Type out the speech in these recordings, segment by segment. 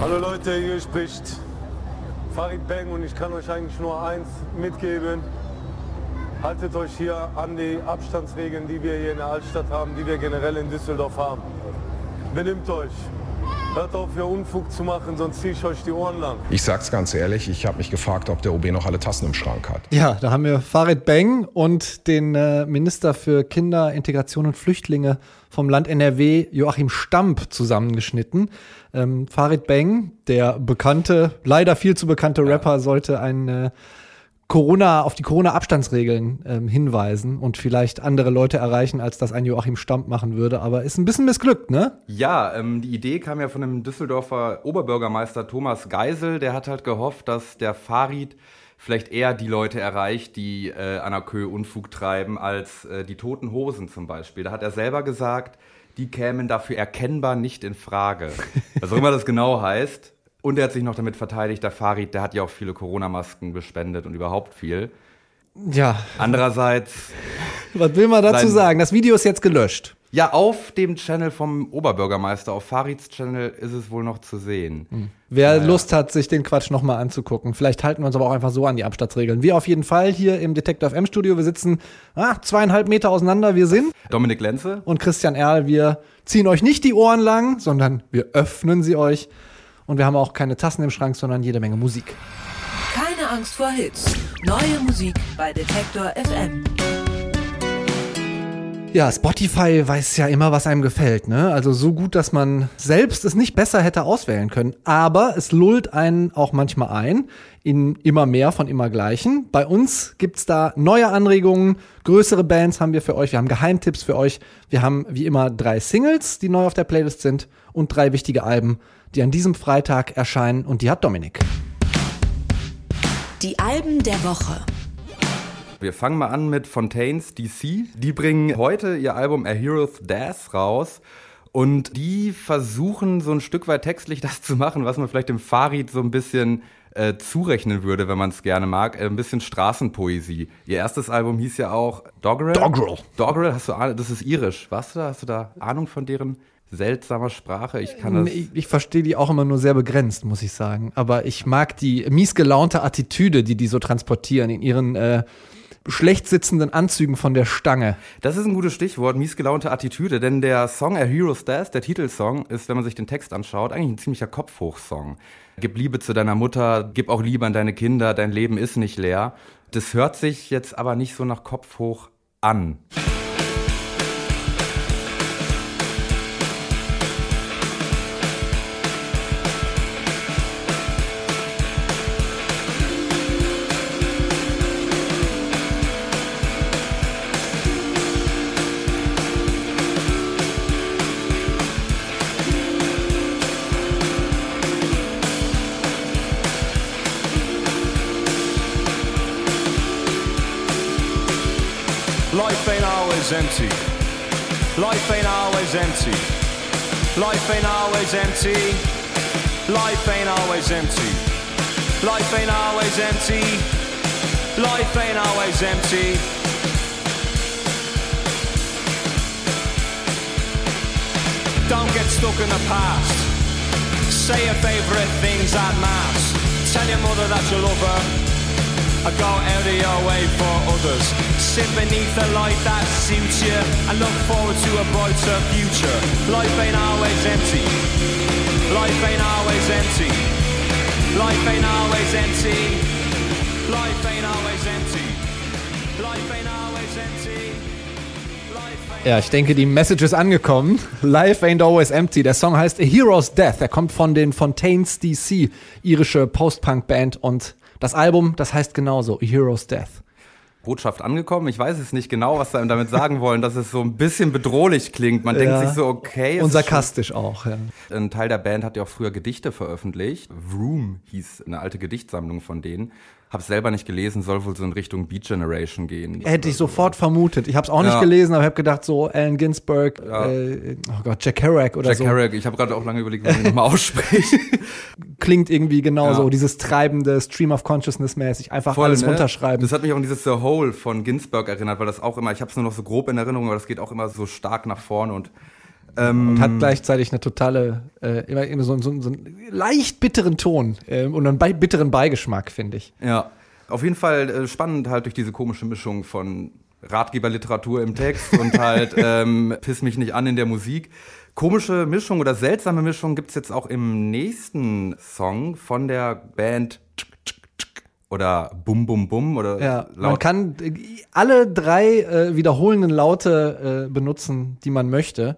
Hallo Leute, hier spricht Farid Bang und ich kann euch eigentlich nur eins mitgeben. Haltet euch hier an die Abstandsregeln, die wir hier in der Altstadt haben, die wir generell in Düsseldorf haben. Benimmt euch. Hört auf, hier Unfug zu machen, sonst ziehe ich euch die Ohren lang. Ich sag's ganz ehrlich, ich habe mich gefragt, ob der OB noch alle Tassen im Schrank hat. Ja, da haben wir Farid Beng und den äh, Minister für Kinder, Integration und Flüchtlinge vom Land NRW, Joachim Stamp, zusammengeschnitten. Ähm, Farid Beng, der bekannte, leider viel zu bekannte Rapper, sollte ein äh, Corona, auf die Corona-Abstandsregeln ähm, hinweisen und vielleicht andere Leute erreichen, als das ein Joachim Stamp machen würde. Aber ist ein bisschen missglückt, ne? Ja, ähm, die Idee kam ja von dem Düsseldorfer Oberbürgermeister Thomas Geisel. Der hat halt gehofft, dass der Farid vielleicht eher die Leute erreicht, die äh, an der Kö Unfug treiben, als äh, die toten Hosen zum Beispiel. Da hat er selber gesagt, die kämen dafür erkennbar nicht in Frage. Was auch immer das genau heißt. Und er hat sich noch damit verteidigt, der Farid, der hat ja auch viele Corona-Masken gespendet und überhaupt viel. Ja. Andererseits. Was will man dazu Sein- sagen? Das Video ist jetzt gelöscht. Ja, auf dem Channel vom Oberbürgermeister, auf Farids Channel ist es wohl noch zu sehen. Wer Lust hat, sich den Quatsch nochmal anzugucken. Vielleicht halten wir uns aber auch einfach so an die Abstandsregeln. Wir auf jeden Fall hier im Detektor FM Studio. Wir sitzen ah, zweieinhalb Meter auseinander. Wir sind Dominik Lenze? und Christian Erl. Wir ziehen euch nicht die Ohren lang, sondern wir öffnen sie euch. Und wir haben auch keine Tassen im Schrank, sondern jede Menge Musik. Keine Angst vor Hits. Neue Musik bei Detektor FM. Ja, Spotify weiß ja immer, was einem gefällt, ne? Also so gut, dass man selbst es nicht besser hätte auswählen können. Aber es lullt einen auch manchmal ein in immer mehr von immer gleichen. Bei uns gibt's da neue Anregungen, größere Bands haben wir für euch, wir haben Geheimtipps für euch. Wir haben wie immer drei Singles, die neu auf der Playlist sind und drei wichtige Alben, die an diesem Freitag erscheinen und die hat Dominik. Die Alben der Woche. Wir fangen mal an mit Fontaines DC. Die bringen heute ihr Album A Hero's Death raus. Und die versuchen so ein Stück weit textlich das zu machen, was man vielleicht dem Farid so ein bisschen äh, zurechnen würde, wenn man es gerne mag. Äh, ein bisschen Straßenpoesie. Ihr erstes Album hieß ja auch Doggerel. Doggerel. Doggerel, hast du Ahnung, das ist irisch. Warst du da? Hast du da Ahnung von deren seltsamer Sprache? Ich kann das. Ich, ich verstehe die auch immer nur sehr begrenzt, muss ich sagen. Aber ich mag die mies gelaunte Attitüde, die die so transportieren in ihren äh, schlecht sitzenden Anzügen von der Stange. Das ist ein gutes Stichwort, mies gelaunte Attitüde, denn der Song A Hero's Death, der Titelsong, ist, wenn man sich den Text anschaut, eigentlich ein ziemlicher Kopfhochsong. Gib Liebe zu deiner Mutter, gib auch Liebe an deine Kinder, dein Leben ist nicht leer. Das hört sich jetzt aber nicht so nach Kopfhoch an. Empty. Life ain't always empty. Life ain't always empty. Life ain't always empty. Life ain't always empty. Don't get stuck in the past. Say your favourite things at mass. Tell your mother that you love her. I go out of your way for others. Sit beneath the light that suits you and look forward to a brighter future. Life ain't always empty. Life ain't always empty. Life ain't always empty. Life ain't always empty. Life ain't always empty. Life ain't Ja, ich denke, die Message ist angekommen. Life ain't always empty. Der Song heißt A Hero's Death. Er kommt von den Fontaines DC, irische Post-Punk-Band. Und das Album, das heißt genauso, A Hero's Death. Botschaft angekommen. Ich weiß es nicht genau, was sie damit sagen wollen, dass es so ein bisschen bedrohlich klingt. Man denkt Ja. sich so, okay. Und sarkastisch auch. Ja. Ein Teil der Band hat ja auch früher Gedichte veröffentlicht. Vroom hieß eine alte Gedichtsammlung von denen. Hab's selber nicht gelesen, soll wohl so in Richtung Beat Generation gehen. Hätte ich sofort vermutet. Ich habe es auch nicht Ja. gelesen, aber ich habe gedacht, so Allen Ginsberg, äh, oh Gott, Jack Kerouac oder Jack so. Kerouac, ich habe gerade auch lange überlegt, wie man ihn nochmal ausspricht. Klingt irgendwie genauso. Ja. Dieses treibende Stream of Consciousness mäßig. Einfach alles ne? runterschreiben. Das hat mich auch an dieses The Hole von Ginsberg erinnert, weil das auch immer, ich habe es nur noch so grob in Erinnerung, aber das geht auch immer so stark nach vorne und und hat gleichzeitig eine totale, äh, immer, immer so, so, so einen leicht bitteren Ton äh, und einen bei, bitteren Beigeschmack, finde ich. Ja, auf jeden Fall äh, spannend halt durch diese komische Mischung von Ratgeberliteratur im Text und halt ähm, Piss mich nicht an in der Musik. Komische Mischung oder seltsame Mischung gibt's jetzt auch im nächsten Song von der Band oder Bum Bum Bum oder Ja, man kann äh, alle drei äh, wiederholenden Laute äh, benutzen, die man möchte.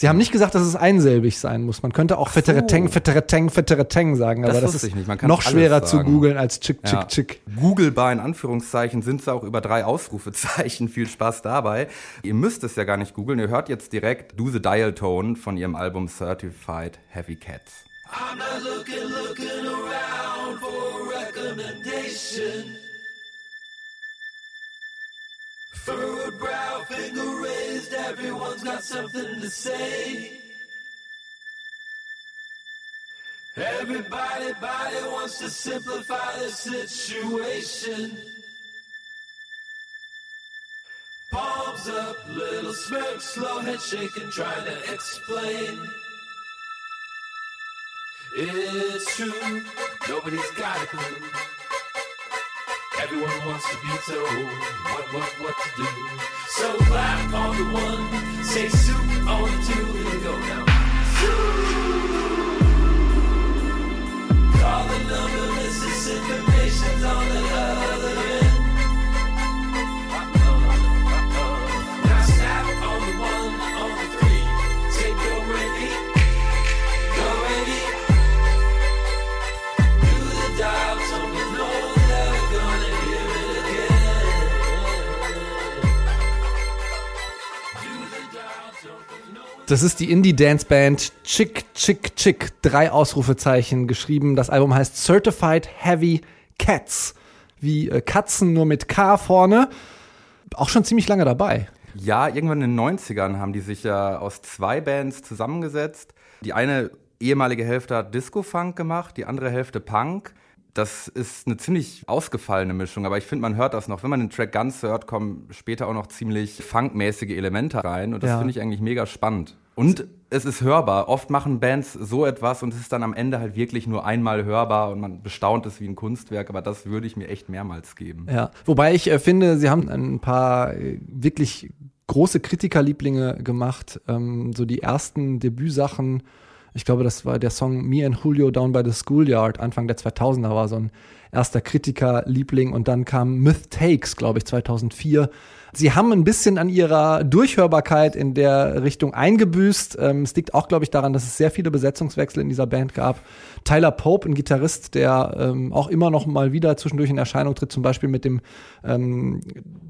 Sie haben nicht gesagt, dass es einsilbig sein muss. Man könnte auch Fettereteng, Fettereteng, Fettereteng sagen, Das aber das wusste ist ich nicht. Man kann noch schwerer zu googeln als Chick, Chick, Ja. Chick. Googlebar in Anführungszeichen sind sie auch über drei Ausrufezeichen. Viel Spaß dabei. Ihr müsst es ja gar nicht googeln. Ihr hört jetzt direkt Do the Dial Tone von ihrem Album Certified Heavy Cats. I'm not looking, looking around for a recommendation. Furrowed brow, finger raised, everyone's got something to say. Everybody, body wants to simplify the situation. Palms up, little smirk, slow head shaking, trying to explain. It's true, nobody's got a clue. Everyone wants to be told what, what, what to do. So clap on the one, say soup on the two, we go now. Soup! Call the number, this is information's on the other Das ist die Indie-Dance-Band Chick, Chick, Chick. Drei Ausrufezeichen geschrieben. Das Album heißt Certified Heavy Cats. Wie äh, Katzen, nur mit K vorne. Auch schon ziemlich lange dabei. Ja, irgendwann in den 90ern haben die sich ja aus zwei Bands zusammengesetzt. Die eine ehemalige Hälfte hat Disco-Funk gemacht, die andere Hälfte Punk. Das ist eine ziemlich ausgefallene Mischung, aber ich finde, man hört das noch. Wenn man den Track ganz hört, kommen später auch noch ziemlich funkmäßige Elemente rein und das Ja. finde ich eigentlich mega spannend. Und es ist hörbar. Oft machen Bands so etwas und es ist dann am Ende halt wirklich nur einmal hörbar und man bestaunt es wie ein Kunstwerk, aber das würde ich mir echt mehrmals geben. Ja. Wobei ich äh, finde, sie haben ein paar äh, wirklich große Kritikerlieblinge gemacht. Ähm, so die ersten Debütsachen. Ich glaube, das war der Song Me and Julio Down by the Schoolyard, Anfang der 2000er war so ein erster Kritikerliebling und dann kam Myth Takes, glaube ich, 2004. Sie haben ein bisschen an ihrer Durchhörbarkeit in der Richtung eingebüßt. Ähm, es liegt auch, glaube ich, daran, dass es sehr viele Besetzungswechsel in dieser Band gab. Tyler Pope, ein Gitarrist, der ähm, auch immer noch mal wieder zwischendurch in Erscheinung tritt, zum Beispiel mit dem ähm,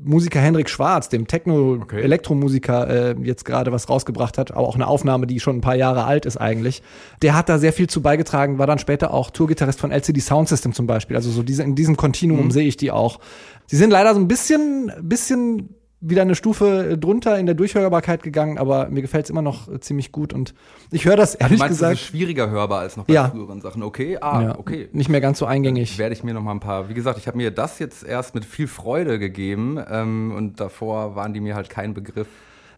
Musiker Henrik Schwarz, dem Techno-Elektromusiker, äh, jetzt gerade was rausgebracht hat, aber auch eine Aufnahme, die schon ein paar Jahre alt ist eigentlich. Der hat da sehr viel zu beigetragen, war dann später auch Tourgitarrist von LCD Sound System zum Beispiel. Also so diese, in diesem Kontinuum sehe ich die auch. Sie sind leider so ein bisschen, bisschen wieder eine Stufe drunter in der Durchhörbarkeit gegangen, aber mir gefällt es immer noch ziemlich gut und ich höre das ehrlich Meinst du, es gesagt ist schwieriger hörbar als noch bei Ja. früheren Sachen? Okay, ah, ja, okay. nicht mehr ganz so eingängig. Werde ich mir noch mal ein paar. Wie gesagt, ich habe mir das jetzt erst mit viel Freude gegeben ähm, und davor waren die mir halt kein Begriff.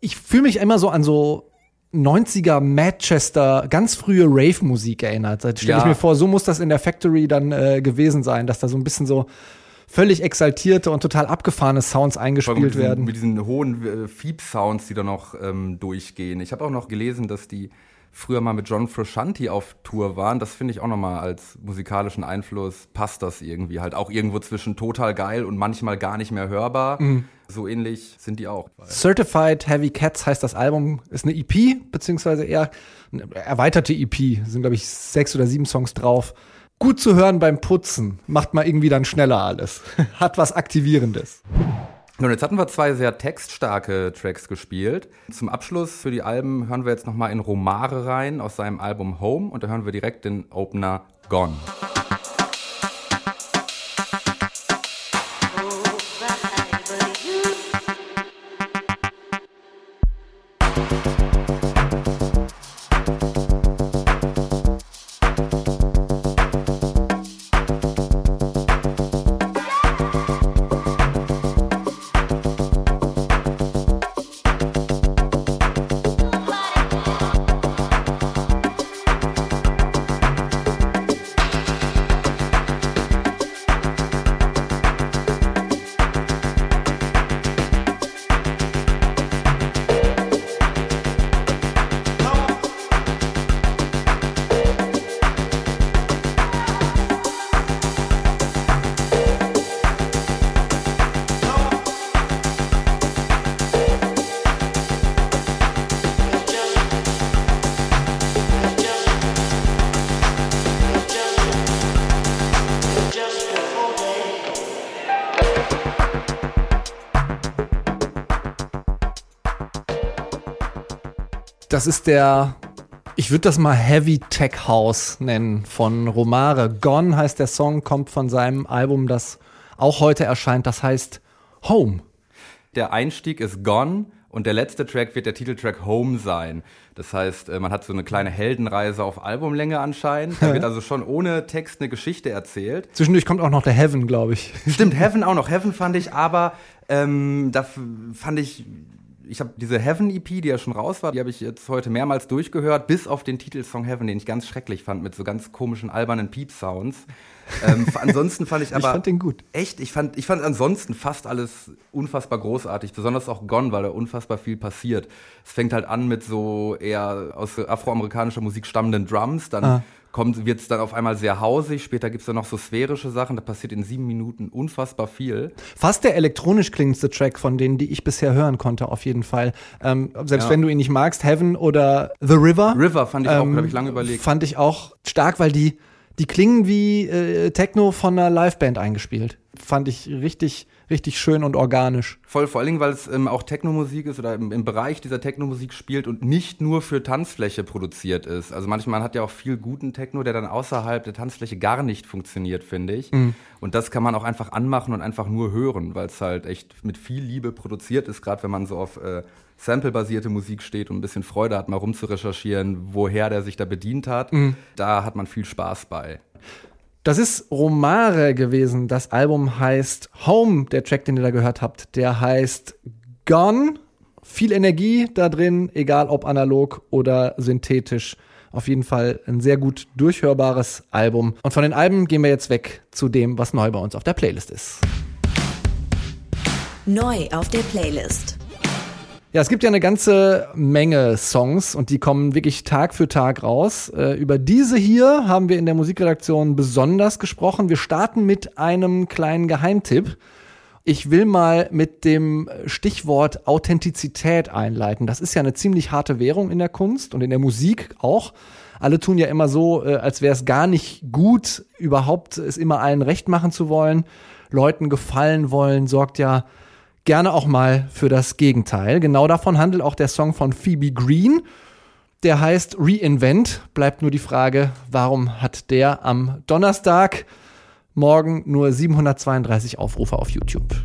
ich fühle mich immer so an so 90er Manchester, ganz frühe Rave-Musik erinnert. Da stelle ich Ja. mir vor, so muss das in der Factory dann äh, gewesen sein, dass da so ein bisschen so völlig exaltierte und total abgefahrene Sounds eingespielt mit diesen, werden. Mit diesen hohen äh, Fiep-Sounds, die da noch ähm, durchgehen. Ich habe auch noch gelesen, dass die früher mal mit John Frusciante auf Tour waren. Das finde ich auch noch mal als musikalischen Einfluss passt das irgendwie halt auch irgendwo zwischen total geil und manchmal gar nicht mehr hörbar. Mhm. So ähnlich sind die auch. Certified Heavy Cats heißt das Album, ist eine EP, beziehungsweise eher eine erweiterte EP. Sind, glaube ich, sechs oder sieben Songs drauf. Gut zu hören beim Putzen. Macht mal irgendwie dann schneller alles. Hat was Aktivierendes. Und jetzt hatten wir zwei sehr textstarke Tracks gespielt. Zum Abschluss für die Alben hören wir jetzt noch mal in Romare rein aus seinem Album Home und da hören wir direkt den Opener Gone. Das ist der, ich würde das mal Heavy Tech House nennen von Romare. Gone heißt der Song, kommt von seinem Album, das auch heute erscheint, das heißt Home. Der Einstieg ist Gone und der letzte Track wird der Titeltrack Home sein. Das heißt, äh, man hat so eine kleine Heldenreise auf Albumlänge anscheinend. Da wird also schon ohne Text eine Geschichte erzählt. Zwischendurch kommt auch noch der Heaven, glaube ich. Stimmt, Heaven auch noch. Heaven fand ich aber, ähm, da fand ich, ich habe diese Heaven EP, die ja schon raus war, die habe ich jetzt heute mehrmals durchgehört, bis auf den Titelsong Heaven, den ich ganz schrecklich fand, mit so ganz komischen, albernen Piep-Sounds. Ähm, ansonsten fand ich aber. fand den gut. Echt, ich fand, ich fand ansonsten fast alles unfassbar großartig, besonders auch Gone, weil da unfassbar viel passiert. Es fängt halt an mit so eher aus afroamerikanischer Musik stammenden Drums, dann Ah. kommt wird es dann auf einmal sehr hausig, später gibt es dann noch so sphärische Sachen, da passiert in sieben Minuten unfassbar viel. Fast der elektronisch klingendste Track von denen, die ich bisher hören konnte, auf jeden Fall. Ähm, selbst Ja. wenn du ihn nicht magst, Heaven oder The River. River fand ich auch, ähm, habe ich lange überlegt. Fand ich auch stark, weil die, die klingen wie äh, Techno von einer Liveband eingespielt. Fand ich richtig, richtig schön und organisch. Voll, vor allen Dingen, weil es ähm, auch Technomusik ist oder im, im Bereich dieser Technomusik spielt und nicht nur für Tanzfläche produziert ist. Also manchmal hat ja auch viel guten Techno, der dann außerhalb der Tanzfläche gar nicht funktioniert, finde ich. Und das kann man auch einfach anmachen und einfach nur hören, weil es halt echt mit viel Liebe produziert ist, gerade wenn man so auf äh, Sample-basierte Musik steht und ein bisschen Freude hat, mal rumzurecherchieren, woher der sich da bedient hat. Da hat man viel Spaß bei. Das ist Romare gewesen. Das Album heißt Home, der Track, den ihr da gehört habt. Der heißt Gone. Viel Energie da drin, egal ob analog oder synthetisch. Auf jeden Fall ein sehr gut durchhörbares Album. Und von den Alben gehen wir jetzt weg zu dem, was neu bei uns auf der Playlist ist. Neu auf der Playlist. Ja, es gibt ja eine ganze Menge Songs und die kommen wirklich Tag für Tag raus. Äh, über diese hier haben wir in der Musikredaktion besonders gesprochen. Wir starten mit einem kleinen Geheimtipp. Ich will mal mit dem Stichwort Authentizität einleiten. Das ist ja eine ziemlich harte Währung in der Kunst und in der Musik auch. Alle tun ja immer so, äh, als wäre es gar nicht gut, überhaupt es immer allen recht machen zu wollen. Leuten gefallen wollen, sorgt ja gerne auch mal für das Gegenteil. Genau davon handelt auch der Song von Phoebe Green. Der heißt Reinvent. Bleibt nur die Frage, warum hat der am Donnerstag morgen nur 732 Aufrufe auf YouTube?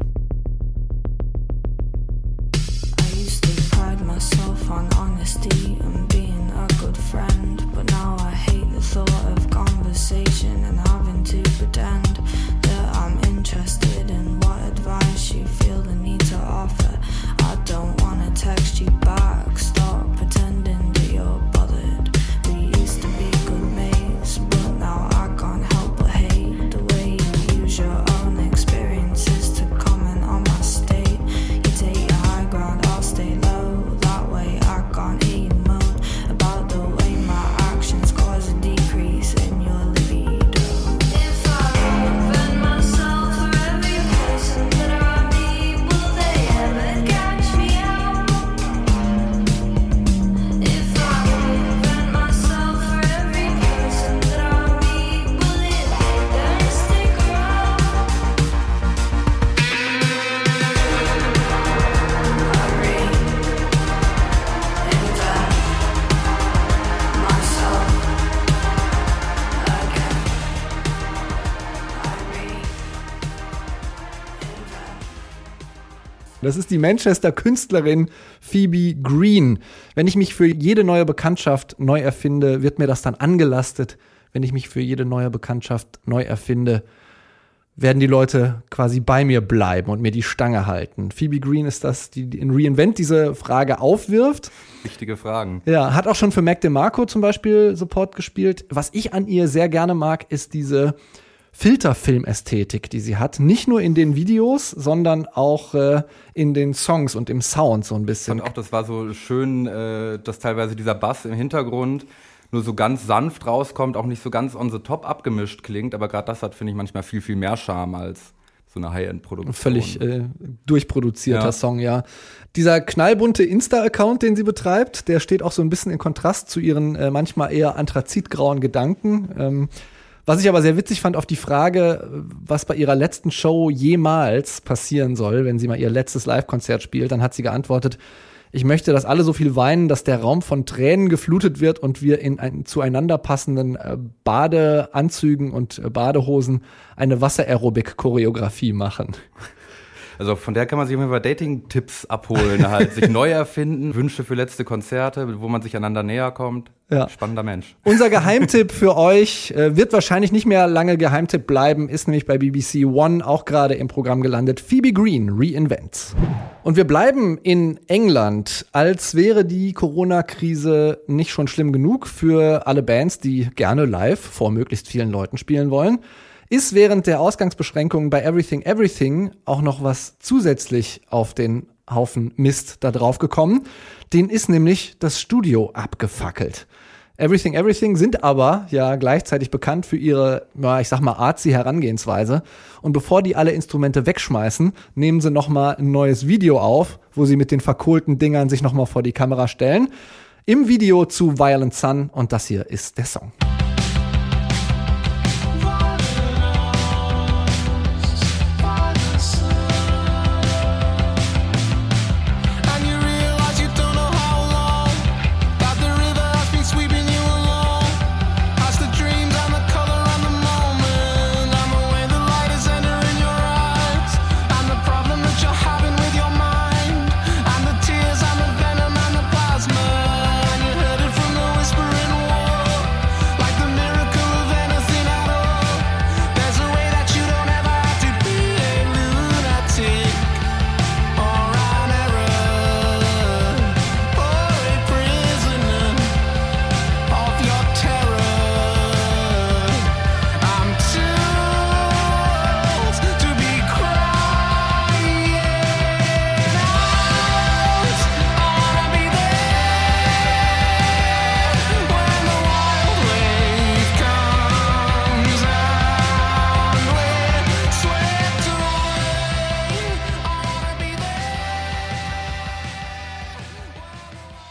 Das ist die Manchester Künstlerin Phoebe Green. Wenn ich mich für jede neue Bekanntschaft neu erfinde, wird mir das dann angelastet. Wenn ich mich für jede neue Bekanntschaft neu erfinde, werden die Leute quasi bei mir bleiben und mir die Stange halten. Phoebe Green ist das, die in Reinvent diese Frage aufwirft. Wichtige Fragen. Ja, hat auch schon für Mac DeMarco zum Beispiel Support gespielt. Was ich an ihr sehr gerne mag, ist diese Filterfilm-Ästhetik, die sie hat. Nicht nur in den Videos, sondern auch äh, in den Songs und im Sound so ein bisschen. fand auch, das war so schön, äh, dass teilweise dieser Bass im Hintergrund nur so ganz sanft rauskommt, auch nicht so ganz on the top abgemischt klingt, aber gerade das hat, finde ich, manchmal viel, viel mehr Charme als so eine High-End-Produktion. Völlig äh, durchproduzierter Ja. Song, ja. Dieser knallbunte Insta-Account, den sie betreibt, der steht auch so ein bisschen in Kontrast zu ihren äh, manchmal eher anthrazitgrauen Gedanken. Ähm, was ich aber sehr witzig fand auf die Frage, was bei ihrer letzten Show jemals passieren soll, wenn sie mal ihr letztes Live-Konzert spielt, dann hat sie geantwortet, Ich möchte, dass alle so viel weinen, dass der Raum von Tränen geflutet wird und wir in ein, zueinander passenden äh, Badeanzügen und äh, Badehosen eine Wasser-Aerobic-Choreografie machen. Also von der kann man sich auf jeden Fall Dating-Tipps abholen, halt sich neu erfinden, Wünsche für letzte Konzerte, wo man sich einander näher kommt. Ja. Spannender Mensch. Unser Geheimtipp für euch äh, wird wahrscheinlich nicht mehr lange Geheimtipp bleiben, ist nämlich bei BBC One auch gerade im Programm gelandet. Phoebe Green Reinvent. Und wir bleiben in England, als wäre die Corona-Krise nicht schon schlimm genug für alle Bands, die gerne live vor möglichst vielen Leuten spielen wollen. Ist während der Ausgangsbeschränkungen bei Everything Everything auch noch was zusätzlich auf den Haufen Mist da drauf gekommen. Den ist nämlich das Studio abgefackelt. Everything Everything sind aber ja gleichzeitig bekannt für ihre, ja, ich sag mal, artsy Herangehensweise. Und bevor die alle Instrumente wegschmeißen, nehmen sie nochmal ein neues Video auf, wo sie mit den verkohlten Dingern sich nochmal vor die Kamera stellen. Im Video zu Violent Sun und das hier ist der Song.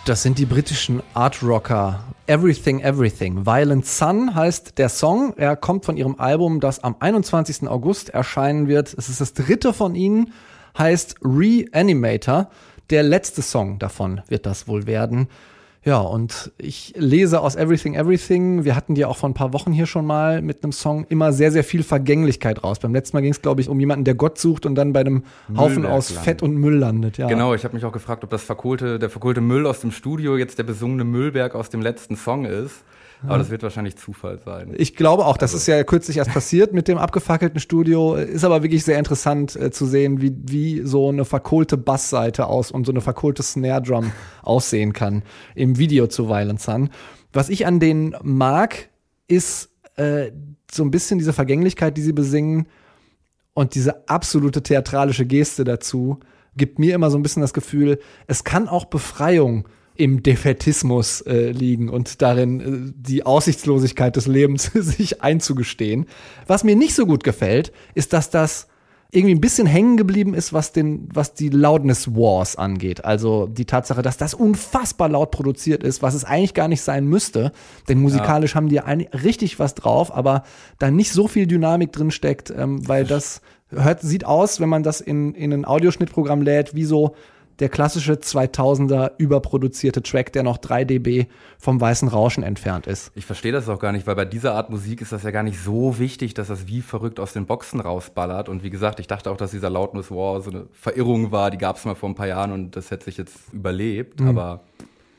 Das sind die britischen Art Rocker. Everything Everything. Violent Sun heißt der Song. Er kommt von ihrem Album, das am 21. August erscheinen wird. Es ist das dritte von ihnen, heißt Reanimator. Der letzte Song davon wird das wohl werden. Ja, und ich lese aus Everything Everything, wir hatten die auch vor ein paar Wochen hier schon mal mit einem Song, immer sehr, sehr viel Vergänglichkeit raus. Beim letzten Mal ging es, glaube ich, um jemanden, der Gott sucht und dann bei einem Haufen aus. Fett und Müll landet. Ja. Genau, ich habe mich auch gefragt, ob das verkohlte, der verkohlte Müll aus dem Studio jetzt der besungene Müllberg aus dem letzten Song ist. Aber das wird wahrscheinlich Zufall sein. Ich glaube auch, das ist ja kürzlich erst passiert mit dem abgefackelten Studio. Ist aber wirklich sehr interessant äh, zu sehen, wie, wie so eine verkohlte Bassseite aus und so eine verkohlte Snare Drum aussehen kann im Video zu Violent Sun. Was ich an denen mag, ist äh, so ein bisschen diese Vergänglichkeit, die sie besingen und diese absolute theatralische Geste dazu gibt mir immer so ein bisschen das Gefühl, es kann auch Befreiung im Defetismus äh, liegen und darin äh, die Aussichtslosigkeit des Lebens sich einzugestehen. Was mir nicht so gut gefällt, ist, dass das irgendwie ein bisschen hängen geblieben ist, was den, was die Loudness Wars angeht. Also die Tatsache, dass das unfassbar laut produziert ist, was es eigentlich gar nicht sein müsste. Denn musikalisch haben die ein, richtig was drauf, aber da nicht so viel Dynamik drin steckt, ähm, weil das hört, sieht aus, wenn man das in, in ein Audioschnittprogramm lädt, wie so der klassische 2000er überproduzierte Track, der noch 3 dB vom weißen Rauschen entfernt ist. Ich verstehe das auch gar nicht, weil bei dieser Art Musik ist das ja gar nicht so wichtig, dass das wie verrückt aus den Boxen rausballert. Und wie gesagt, ich dachte auch, dass dieser Loudness War so eine Verirrung war. Die gab es mal vor ein paar Jahren und das hätte sich jetzt überlebt. Aber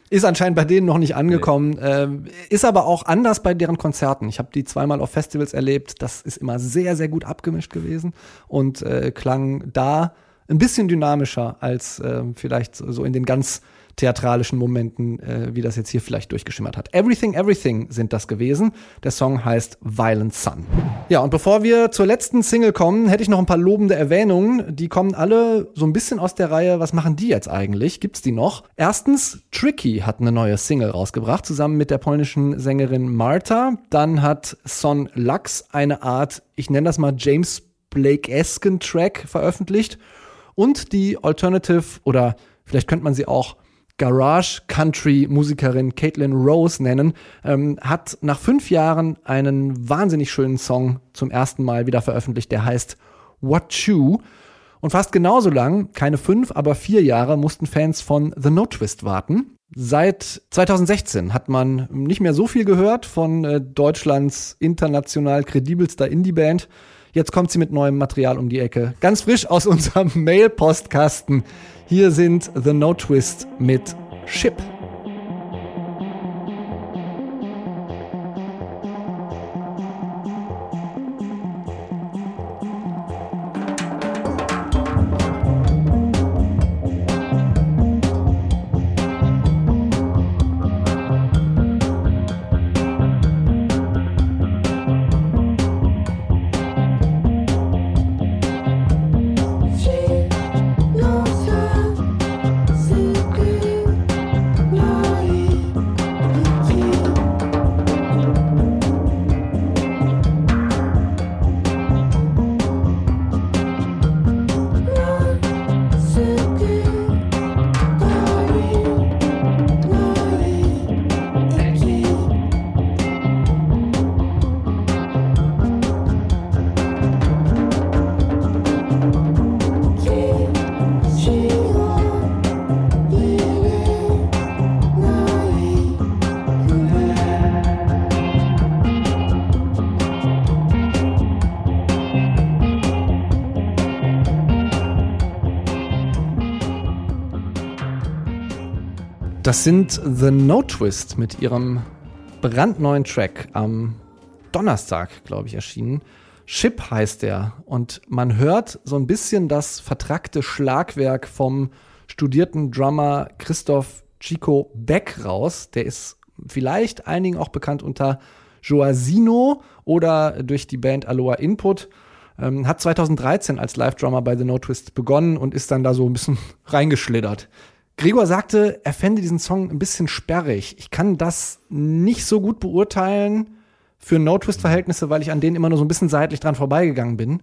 Ist anscheinend bei denen noch nicht angekommen. Ähm, ist aber auch anders bei deren Konzerten. Ich habe die zweimal auf Festivals erlebt. Das ist immer sehr, sehr gut abgemischt gewesen und äh, klang da ein bisschen dynamischer als äh, vielleicht so in den ganz theatralischen Momenten, äh, wie das jetzt hier vielleicht durchgeschimmert hat. Everything, Everything sind das gewesen. Der Song heißt Violent Sun. Ja, und bevor wir zur letzten Single kommen, hätte ich noch ein paar lobende Erwähnungen. Die kommen alle so ein bisschen aus der Reihe, was machen die jetzt eigentlich? Gibt's die noch? Erstens, Tricky hat eine neue Single rausgebracht, zusammen mit der polnischen Sängerin Marta. Dann hat Son Lux eine Art, ich nenne das mal James Blake-esken Track veröffentlicht. Und die Alternative oder vielleicht könnte man sie auch Garage Country Musikerin Caitlin Rose nennen, ähm, hat nach fünf Jahren einen wahnsinnig schönen Song zum ersten Mal wieder veröffentlicht, der heißt What You. Und fast genauso lang, keine fünf, aber vier Jahre, mussten Fans von The No Twist warten. Seit 2016 hat man nicht mehr so viel gehört von äh, Deutschlands international kredibelster Indie-Band. Jetzt kommt sie mit neuem Material um die Ecke. Ganz frisch aus unserem Mail-Postkasten. Hier sind The No Twist mit Ship. Das sind The No Twist mit ihrem brandneuen Track am Donnerstag, glaube ich, erschienen. Ship heißt der und man hört so ein bisschen das vertrackte Schlagwerk vom studierten Drummer Christoph Chico Beck raus. Der ist vielleicht einigen auch bekannt unter Joasino oder durch die Band Aloha Input. Ähm, hat 2013 als Live-Drummer bei The No Twist begonnen und ist dann da so ein bisschen reingeschlittert. Gregor sagte, er fände diesen Song ein bisschen sperrig. Ich kann das nicht so gut beurteilen für No-Twist-Verhältnisse, weil ich an denen immer nur so ein bisschen seitlich dran vorbeigegangen bin.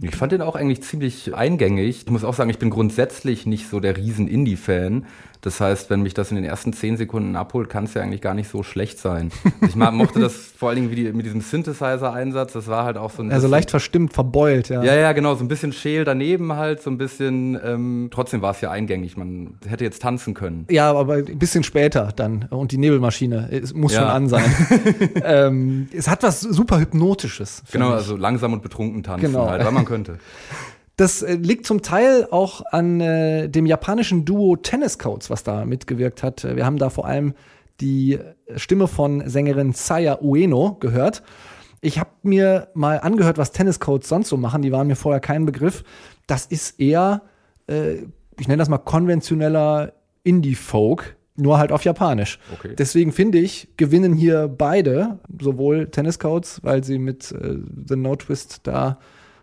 Ich fand den auch eigentlich ziemlich eingängig. Ich muss auch sagen, ich bin grundsätzlich nicht so der riesen Indie-Fan. Das heißt, wenn mich das in den ersten zehn Sekunden abholt, kann es ja eigentlich gar nicht so schlecht sein. Ich mochte das vor allen Dingen wie die, mit diesem Synthesizer-Einsatz. Das war halt auch so ein Also leicht verstimmt, verbeult, ja. Ja, ja, genau. So ein bisschen scheel daneben halt, so ein bisschen. Ähm, trotzdem war es ja eingängig. Man hätte jetzt tanzen können. Ja, aber ein bisschen später dann. Und die Nebelmaschine es muss ja. schon an sein. ähm, es hat was super Hypnotisches. Genau, ich. also langsam und betrunken tanzen genau. halt, weil man könnte. Das äh, liegt zum Teil auch an äh, dem japanischen Duo Tennis Codes, was da mitgewirkt hat. Wir haben da vor allem die Stimme von Sängerin Saya Ueno gehört. Ich habe mir mal angehört, was Tennis Codes sonst so machen. Die waren mir vorher kein Begriff. Das ist eher, äh, ich nenne das mal konventioneller Indie-Folk, nur halt auf Japanisch. Okay. Deswegen finde ich, gewinnen hier beide, sowohl Tennis Codes, weil sie mit äh, The No Twist da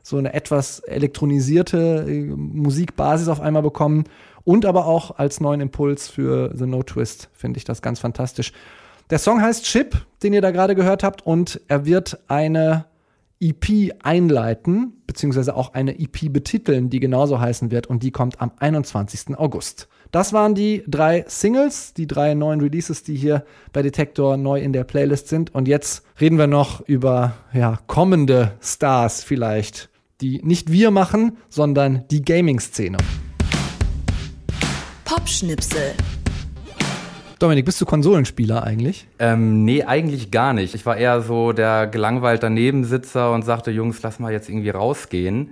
so eine etwas elektronisierte äh, Musikbasis auf einmal bekommen und aber auch als neuen Impuls für The No Twist finde ich das ganz fantastisch. Der Song heißt Chip, den ihr da gerade gehört habt und er wird eine EP einleiten, beziehungsweise auch eine EP betiteln, die genauso heißen wird und die kommt am 21. August. Das waren die drei Singles, die drei neuen Releases, die hier bei Detektor neu in der Playlist sind. Und jetzt reden wir noch über ja, kommende Stars vielleicht, die nicht wir machen, sondern die Gaming-Szene. Popschnipsel. Dominik, bist du Konsolenspieler eigentlich? Ähm, nee, eigentlich gar nicht. Ich war eher so der gelangweilte Nebensitzer und sagte, Jungs, lass mal jetzt irgendwie rausgehen.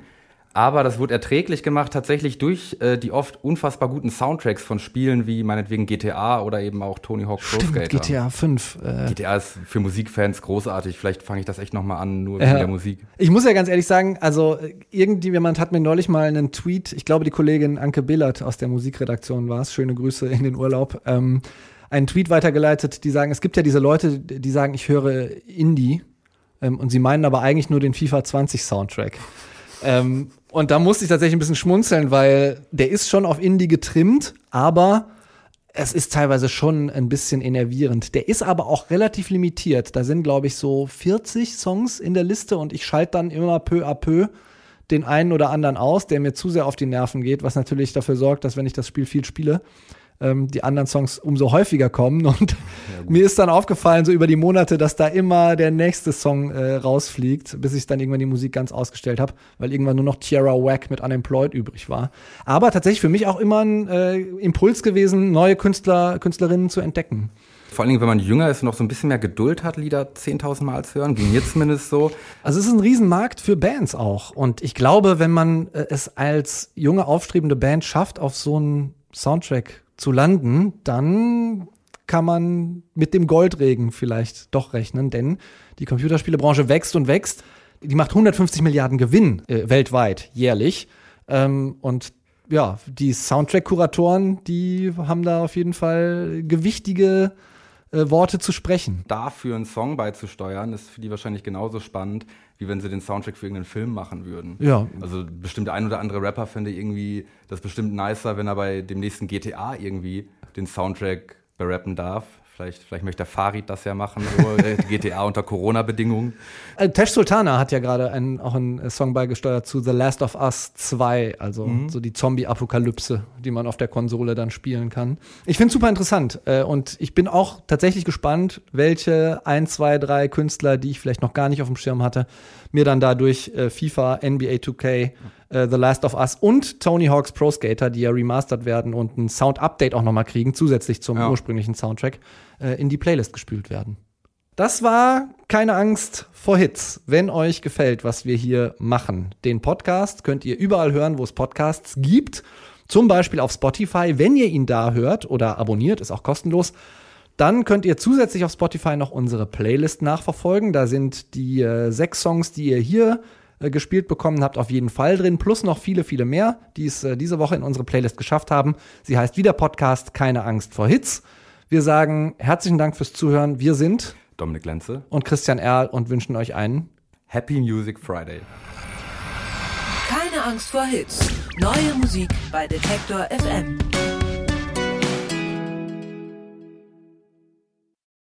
Aber das wurde erträglich gemacht tatsächlich durch äh, die oft unfassbar guten Soundtracks von Spielen wie meinetwegen GTA oder eben auch Tony Hawk Pro Skater. GTA 5. Äh. GTA ist für Musikfans großartig. Vielleicht fange ich das echt noch mal an, nur wegen der Musik. Ich muss ja ganz ehrlich sagen, also irgendwie jemand hat mir neulich mal einen Tweet, ich glaube die Kollegin Anke Billert aus der Musikredaktion war es, schöne Grüße in den Urlaub, ähm, einen Tweet weitergeleitet, die sagen, es gibt ja diese Leute, die sagen, ich höre Indie ähm, und sie meinen aber eigentlich nur den FIFA 20 Soundtrack. ähm, und da musste ich tatsächlich ein bisschen schmunzeln, weil der ist schon auf Indie getrimmt, aber es ist teilweise schon ein bisschen enervierend. Der ist aber auch relativ limitiert. Da sind, glaube ich, so 40 Songs in der Liste und ich schalte dann immer peu à peu den einen oder anderen aus, der mir zu sehr auf die Nerven geht, was natürlich dafür sorgt, dass wenn ich das Spiel viel spiele, ähm, die anderen Songs umso häufiger kommen. Und mir ist dann aufgefallen, so über die Monate, dass da immer der nächste Song äh, rausfliegt, bis ich dann irgendwann die Musik ganz ausgestellt habe, weil irgendwann nur noch Tierra Whack mit Unemployed übrig war. Aber tatsächlich für mich auch immer ein äh, Impuls gewesen, neue Künstler, Künstlerinnen zu entdecken. Vor allen Dingen, wenn man jünger ist und noch so ein bisschen mehr Geduld hat, Lieder 10.000 Mal zu hören, ging mir zumindest so. Also es ist ein Riesenmarkt für Bands auch. Und ich glaube, wenn man äh, es als junge, aufstrebende Band schafft, auf so einen Soundtrack zu landen, dann kann man mit dem Goldregen vielleicht doch rechnen, denn die Computerspielebranche wächst und wächst. Die macht 150 Milliarden Gewinn äh, weltweit jährlich. Ähm, und ja, die Soundtrack-Kuratoren, die haben da auf jeden Fall gewichtige äh, Worte zu sprechen. Dafür einen Song beizusteuern, ist für die wahrscheinlich genauso spannend, wie wenn sie den Soundtrack für irgendeinen Film machen würden. Ja. Also bestimmt der ein oder andere Rapper fände irgendwie das bestimmt nicer, wenn er bei dem nächsten GTA irgendwie den Soundtrack berappen darf. Vielleicht, vielleicht möchte der Farid das ja machen, äh, GTA unter Corona-Bedingungen. Äh, Tesh Sultana hat ja gerade einen, auch einen Song beigesteuert zu The Last of Us 2, also so die Zombie-Apokalypse, die man auf der Konsole dann spielen kann. Ich finde super interessant äh, und ich bin auch tatsächlich gespannt, welche ein, zwei, drei Künstler, die ich vielleicht noch gar nicht auf dem Schirm hatte, mir dann dadurch äh, FIFA, NBA 2K, äh, The Last of Us und Tony Hawk's Pro Skater, die ja remastert werden und ein Sound-Update auch nochmal kriegen, zusätzlich zum Ja. ursprünglichen Soundtrack, äh, in die Playlist gespült werden. Das war keine Angst vor Hits. Wenn euch gefällt, was wir hier machen, den Podcast könnt ihr überall hören, wo es Podcasts gibt. Zum Beispiel auf Spotify. Wenn ihr ihn da hört oder abonniert, ist auch kostenlos. Dann könnt ihr zusätzlich auf Spotify noch unsere Playlist nachverfolgen. Da sind die äh, sechs Songs, die ihr hier äh, gespielt bekommen habt, auf jeden Fall drin. Plus noch viele, viele mehr, die es äh, diese Woche in unsere Playlist geschafft haben. Sie heißt wieder Podcast Keine Angst vor Hits. Wir sagen herzlichen Dank fürs Zuhören. Wir sind Dominik Lenze. und Christian Erl und wünschen euch einen Happy Music Friday. Keine Angst vor Hits. Neue Musik bei Detektor FM.